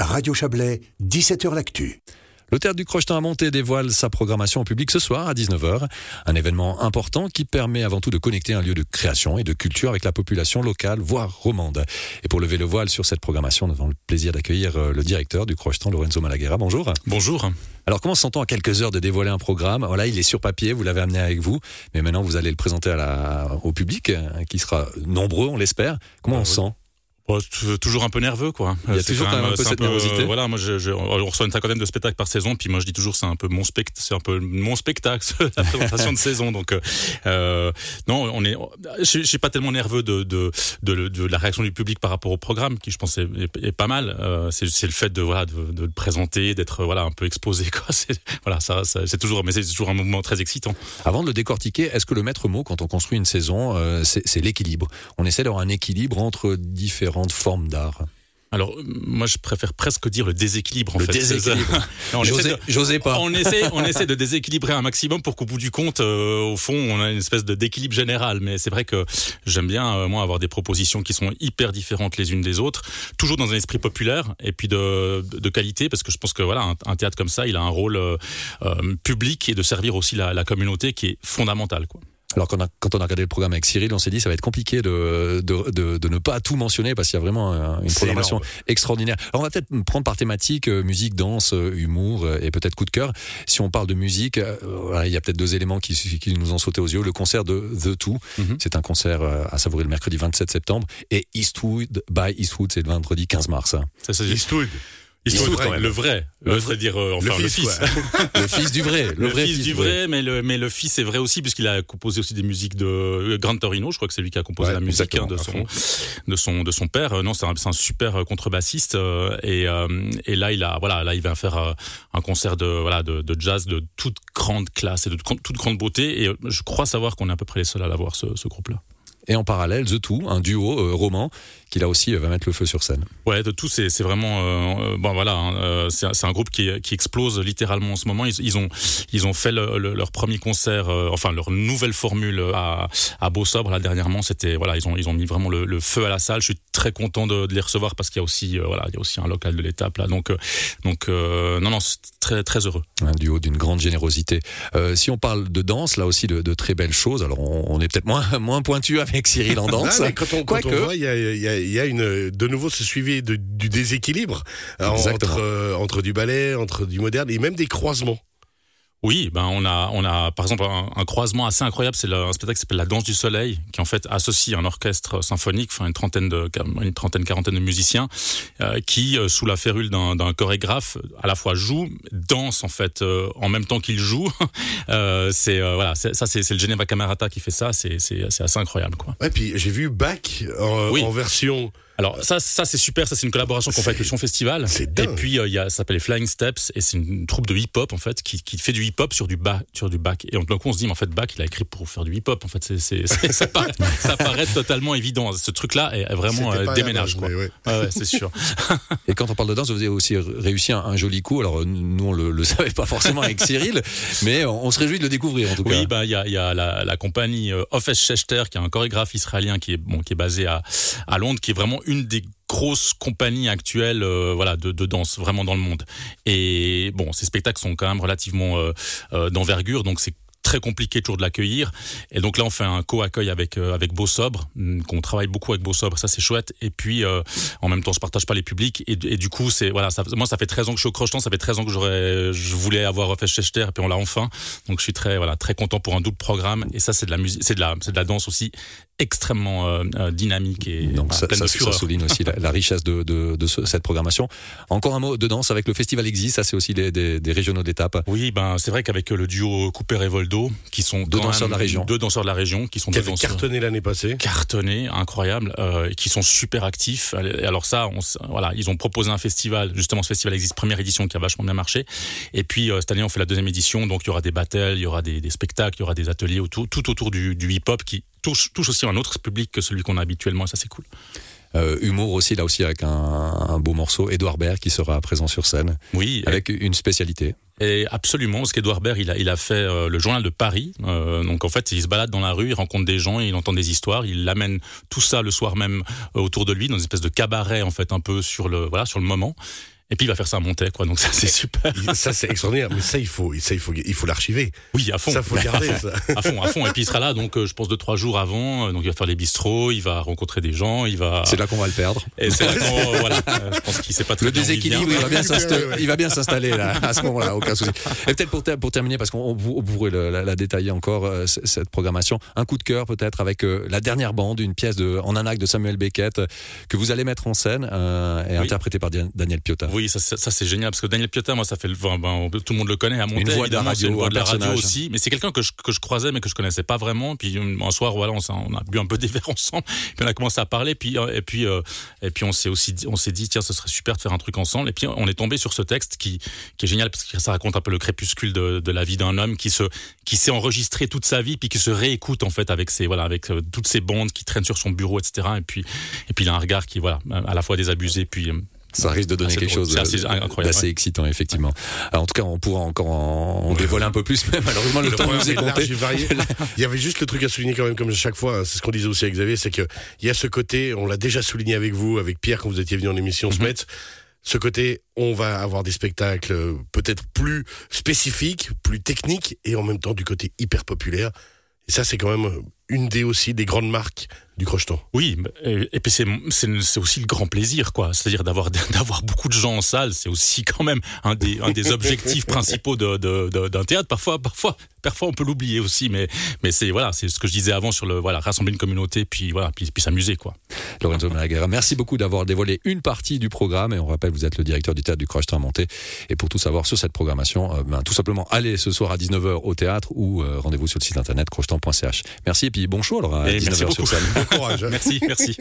Radio Chablais, 17h L'Actu. Le Théâtre du Crochetin à Monté dévoile sa programmation au public ce soir à 19h. Un événement important qui permet avant tout de connecter un lieu de création et de culture avec la population locale, voire romande. Et pour lever le voile sur cette programmation, nous avons le plaisir d'accueillir euh, le directeur du Crochetin, Lorenzo Malaguerra. Bonjour. Bonjour. Alors comment s'entend à quelques heures de dévoiler un programme? Voilà, il est sur papier, vous l'avez amené avec vous, mais maintenant vous allez le présenter à la, au public, euh, qui sera nombreux, on l'espère. Comment on se sent? Oh, toujours un peu nerveux, quoi. Il y a toujours quand même un peu cette nervosité. voilà, moi, je, je, on reçoit une cinquantaine de spectacles par saison, puis moi, je dis toujours, c'est un peu mon spectacle, c'est un peu mon spectacle, la présentation de saison. Donc, euh, euh, non, on est, je, je suis pas tellement nerveux de de, de, de, la réaction du public par rapport au programme, qui je pense est, est, pas mal. Euh, c'est le fait de voilà de, de le présenter, d'être voilà un peu exposé, quoi. Voilà, ça, ça c'est toujours, mais c'est toujours un moment très excitant. Avant de le décortiquer, est-ce que le maître mot quand on construit une saison, euh, c'est l'équilibre? On essaie d'avoir un équilibre entre différents formes d'art alors, moi, je préfère presque dire le déséquilibre. En le fait. déséquilibre. J'osais pas. On essaie, on essaie de déséquilibrer un maximum pour qu'au bout du compte, euh, au fond, on a une espèce de d'équilibre général. Mais c'est vrai que j'aime bien, euh, moi, avoir des propositions qui sont hyper différentes les unes des autres, toujours dans un esprit populaire et puis de, de qualité, parce que je pense que voilà, un, théâtre comme ça, il a un rôle euh, public et de servir aussi la, la communauté qui est fondamental, quoi. Alors quand on, a, quand on a regardé le programme avec Cyril, on s'est dit ça va être compliqué de, de, de, de ne pas tout mentionner parce qu'il y a vraiment une programmation extraordinaire. Alors on va peut-être prendre par thématique euh, musique, danse, euh, humour euh, et peut-être coup de cœur. Si on parle de musique, il y a peut-être deux éléments qui, qui nous ont sauté aux yeux. Le concert de The Two, mhm. c'est un concert à savourer le mercredi 27 septembre et Eastwood by Eastwood, c'est le vendredi 15 mars. Ça, c'est Eastwood. Eastwood, le vrai, le vrai. dire euh, enfin le fils, le fils, du vrai, le, vrai fils, du vrai, mais le mais le fils est vrai aussi puisqu'il a composé aussi des musiques de euh, Grand Torino, je crois que c'est lui qui a composé la musique hein, de son de son de son père. Euh, non, c'est un, un, super contrebassiste et et là il a voilà là il va faire un concert de voilà de, de jazz de toute grande classe et de toute grande beauté et je crois savoir qu'on est à peu près les seuls à l'avoir ce, ce groupe là. Et en parallèle, The Two, un duo euh, roman qui là aussi euh, va mettre le feu sur scène. Ouais, The Two, c'est vraiment euh, bon voilà, hein, c'est un groupe qui, qui explose littéralement en ce moment. Ils, ils ont ils ont fait le, leur premier concert, enfin leur nouvelle formule à à Beau Sobre là dernièrement. C'était voilà, ils ont ils ont mis vraiment le, le, feu à la salle. Je suis très content de, de les recevoir parce qu'il y a aussi voilà, il y a aussi un local de l'étape là. Donc donc non non, très très heureux. Un duo d'une grande générosité. si on parle de danse, là aussi de, de très belles choses. Alors on, on est peut-être moins moins pointu avec Cyril en danse. quand on, quand on voit, il y a, y, y a, une, de nouveau ce suivi de, du déséquilibre entre, euh, entre du ballet, entre du moderne et même des croisements. Oui, ben on a on a par exemple un, croisement assez incroyable, c'est un spectacle qui s'appelle La Danse du Soleil, qui en fait associe un orchestre symphonique, enfin une trentaine de une trentaine quarantaine de musiciens, euh, qui euh, sous la férule d'un chorégraphe à la fois joue, danse en fait euh, en même temps qu'il joue. c'est voilà, ça c'est le Geneva Camerata qui fait ça, c'est c'est assez incroyable quoi. Ouais, puis j'ai vu Bach en, en version alors ça, ça c'est super. Ça c'est une collaboration qu'on fait avec le Son Festival. Et puis euh, il y a, ça s'appelle les Flying Steps et c'est une troupe de hip-hop en fait qui, qui fait du hip-hop sur du bas, sur du bac. Et donc on se dit, mais en fait, Bach il a écrit pour faire du hip-hop. En fait, c'est, c'est, ça, paraît, ça paraît totalement évident. Ce truc-là est vraiment euh, déménage. Quoi. Ouais. Ouais, c'est sûr. et quand on parle de danse, vous avez aussi réussi un, joli coup. Alors nous on le, le savait pas forcément avec Cyril, mais on, se réjouit de le découvrir en tout cas. Oui, bah il y a, y a la, la compagnie euh, Office Schechter qui est un chorégraphe israélien qui est bon, qui est basé à, à Londres, qui est vraiment une des grosse compagnie actuelle euh, voilà de, de, danse vraiment dans le monde. Et bon ces spectacles sont quand même relativement euh, euh, d'envergure donc c'est très compliqué toujours de l'accueillir. Et donc là, on fait un co-accueil avec euh, avec Beau Sobre, mm, qu'on travaille beaucoup avec Beau Sobre, ça c'est chouette. Et puis euh, en même temps, je partage pas les publics. Et, et du coup, c'est voilà, ça, moi ça fait 13 ans que je suis au crocheton, ça fait 13 ans que j'aurais, je voulais avoir refait Schechter, et puis on l'a enfin. Donc je suis très voilà très content pour un double programme. Et ça, c'est de la musique, c'est de la c'est de la danse aussi extrêmement euh, euh dynamique et donc ça, ça, ça, souligne aussi la, la, richesse de, de, de ce, cette programmation. Encore un mot de danse avec le festival Exist, ça c'est aussi des, des, des régionaux d'étape. Oui, ben c'est vrai qu'avec le duo Cooper et Voldo qui sont deux danseurs de la région, deux danseurs de la région, qui sont qui deux cartonné l'année passée, cartonné, incroyable, euh, qui sont super actifs. Alors ça, on, voilà, ils ont proposé un festival, justement ce festival existe première édition qui a vachement bien marché. Et puis euh, cette année, on fait la deuxième édition, donc il y aura des battles, il y aura des, des spectacles, il y aura des ateliers autour, tout autour du, du hip-hop qui touche, touche aussi un autre public que celui qu'on a habituellement. Et ça, c'est cool. Euh, humour aussi là aussi avec un, un beau morceau Edouard Baird qui sera présent sur scène oui avec une spécialité et absolument, parce qu'Edouard Baird, il a, il a fait euh, le journal de Paris. Euh, donc en fait, il se balade dans la rue, il rencontre des gens, il entend des histoires, il amène tout ça le soir même autour de lui dans une espèce de cabaret en fait, un peu sur le voilà sur le moment. Et puis il va faire ça à Montaigne, quoi. Donc ça c'est super. Ça c'est extraordinaire. Mais ça il faut, ça il faut, il faut l'archiver. Oui, à fond. Ça faut le garder. À fond, ça. à fond, à fond. Et puis il sera là, donc euh, je pense deux trois jours avant. Euh, Donc il va faire les bistrots, il va rencontrer des gens, il va. C'est là qu'on va le perdre. Et c'est là qu'on, voilà. Je pense qu'il sait pas très Le bien déséquilibre, il va bien il va bien s'installer là, à ce moment-là, aucun souci. Et peut-être pour, ter- pour terminer, parce qu'on on vous- pourrait le- la, la détailler encore, euh, cette programmation, un coup de cœur peut-être avec la dernière bande, une pièce de, en un acte de Samuel Beckett, que vous allez mettre en scène euh, et Oui. interprétée par Daniel Piotta. Oui, ça, ça, ça, c'est génial parce que Daniel Piotta, moi, ça fait enfin, ben, tout le monde le connaît à Montaigne. Une voix de la radio, une voix de la radio aussi, mais c'est quelqu'un que je, que je croisais mais que je connaissais pas vraiment. Puis euh, un soir, voilà, on, on a bu un peu des verres ensemble, puis on a commencé à parler, puis euh, et puis euh, et puis on s'est aussi dit, on s'est dit tiens, ce serait super de faire un truc ensemble. Et puis on est tombé sur ce texte qui qui est génial parce que ça raconte un peu le crépuscule de, de la vie d'un homme qui se qui s'est enregistré toute sa vie puis qui se réécoute en fait avec ses voilà avec euh, toutes ces bandes qui traînent sur son bureau, etc. Et puis et puis il a un regard qui voilà à la fois désabusé puis Ça risque de donner assez quelque drôle. chose C'est assez de- incroyable, d'assez ouais. excitant, effectivement. Alors, en tout cas, on pourra encore en, en dévoiler un peu plus, mais malheureusement, le, Le temps nous est compté. Il y avait juste le truc à souligner quand même, comme chaque fois, hein, c'est ce qu'on disait aussi avec Xavier, c'est que il y a ce côté, on l'a déjà souligné avec vous, avec Pierre quand vous étiez venu en émission Mhm. se mettre, ce côté, on va avoir des spectacles euh, peut-être plus spécifiques, plus techniques, et en même temps du côté hyper populaire. Et ça, c'est quand même une des aussi des grandes marques du crocheton. Oui, et, et puis c'est aussi le grand plaisir quoi, c'est-à-dire d'avoir d'avoir beaucoup de gens en salle, c'est aussi quand même un des un des objectifs principaux de de- de- d'un théâtre. Parfois parfois parfois on peut l'oublier aussi, mais mais c'est voilà c'est ce que je disais avant sur le voilà rassembler une communauté puis voilà puis, puis s'amuser quoi. Lorenzo Malaguerra, merci beaucoup d'avoir dévoilé une partie du programme. Et on rappelle, vous êtes le directeur du théâtre du Crocheton à Monté. Et pour tout savoir sur cette programmation, euh, ben, tout simplement, allez ce soir à 19h au théâtre ou euh, rendez-vous sur le site internet crocheton.ch. Merci et puis bon show alors à Et merci 19h sur. Bon courage. Merci merci.